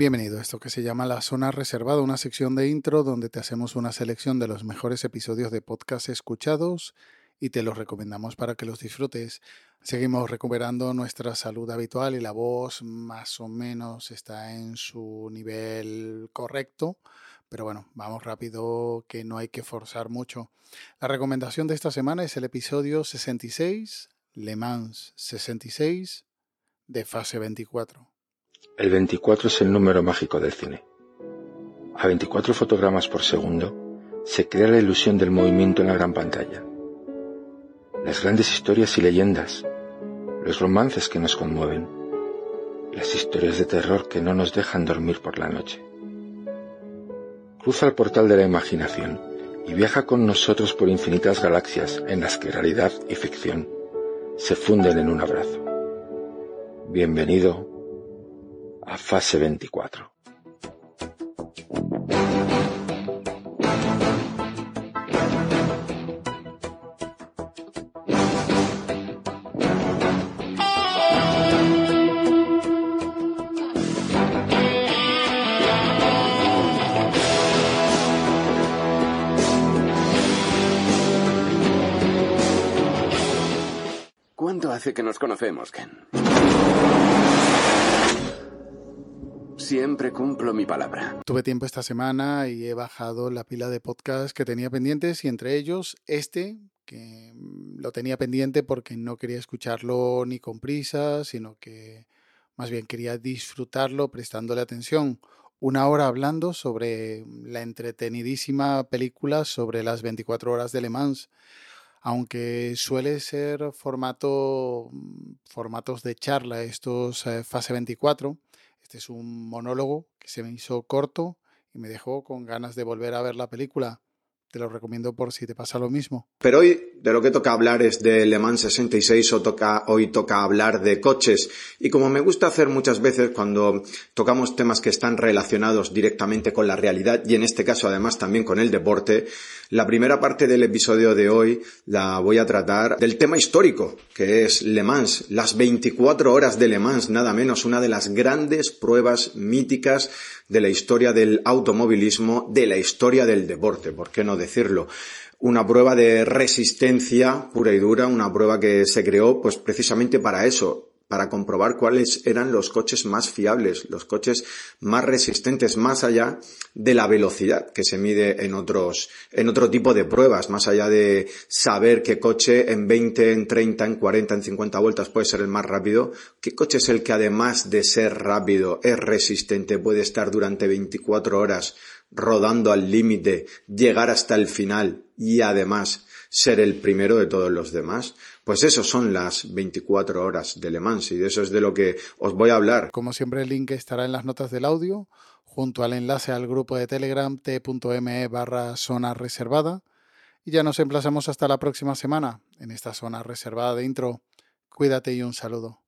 Bienvenido a esto que se llama La Zona Reservada, una sección de intro donde te hacemos una selección de los mejores episodios de podcast escuchados y te los recomendamos para que los disfrutes. Seguimos recuperando nuestra salud habitual y la voz más o menos está en su nivel correcto. Pero bueno, vamos rápido que no hay que forzar mucho. La recomendación de esta semana es el episodio 66, Le Mans 66, de fase 24. El 24 es el número mágico del cine. A 24 fotogramas por segundo se crea la ilusión del movimiento en la gran pantalla. Las grandes historias y leyendas, los romances que nos conmueven, las historias de terror que no nos dejan dormir por la noche. Cruza el portal de la imaginación y viaja con nosotros por infinitas galaxias en las que realidad y ficción se funden en un abrazo. Bienvenido a fase 24. ¿Cuánto hace que nos conocemos, Ken? Siempre cumplo mi palabra. Tuve tiempo esta semana y he bajado la pila de podcasts que tenía pendientes y entre ellos este, que lo tenía pendiente porque no quería escucharlo ni con prisa, sino que más bien quería disfrutarlo prestándole atención. Una hora hablando sobre la entretenidísima película sobre las 24 horas de Le Mans aunque suele ser formato, formatos de charla, estos eh, fase 24, este es un monólogo que se me hizo corto y me dejó con ganas de volver a ver la película. Te lo recomiendo por si te pasa lo mismo. Pero hoy de lo que toca hablar es de Le Mans 66 o toca, hoy toca hablar de coches. Y como me gusta hacer muchas veces cuando tocamos temas que están relacionados directamente con la realidad y en este caso además también con el deporte, la primera parte del episodio de hoy la voy a tratar del tema histórico, que es Le Mans, las 24 horas de Le Mans, nada menos, una de las grandes pruebas míticas de la historia del automovilismo, de la historia del deporte, ¿por qué no decirlo? Una prueba de resistencia pura y dura, una prueba que se creó pues precisamente para eso, para comprobar cuáles eran los coches más fiables, los coches más resistentes, más allá de la velocidad que se mide en otros, en otro tipo de pruebas, más allá de saber qué coche en 20, en 30, en 40, en 50 vueltas puede ser el más rápido, qué coche es el que además de ser rápido es resistente, puede estar durante 24 horas rodando al límite, llegar hasta el final y además ser el primero de todos los demás. Pues eso son las 24 horas de Le Mans y de eso es de lo que os voy a hablar. Como siempre el link estará en las notas del audio junto al enlace al grupo de Telegram t.me barra zona reservada. Y ya nos emplazamos hasta la próxima semana en esta zona reservada de intro. Cuídate y un saludo.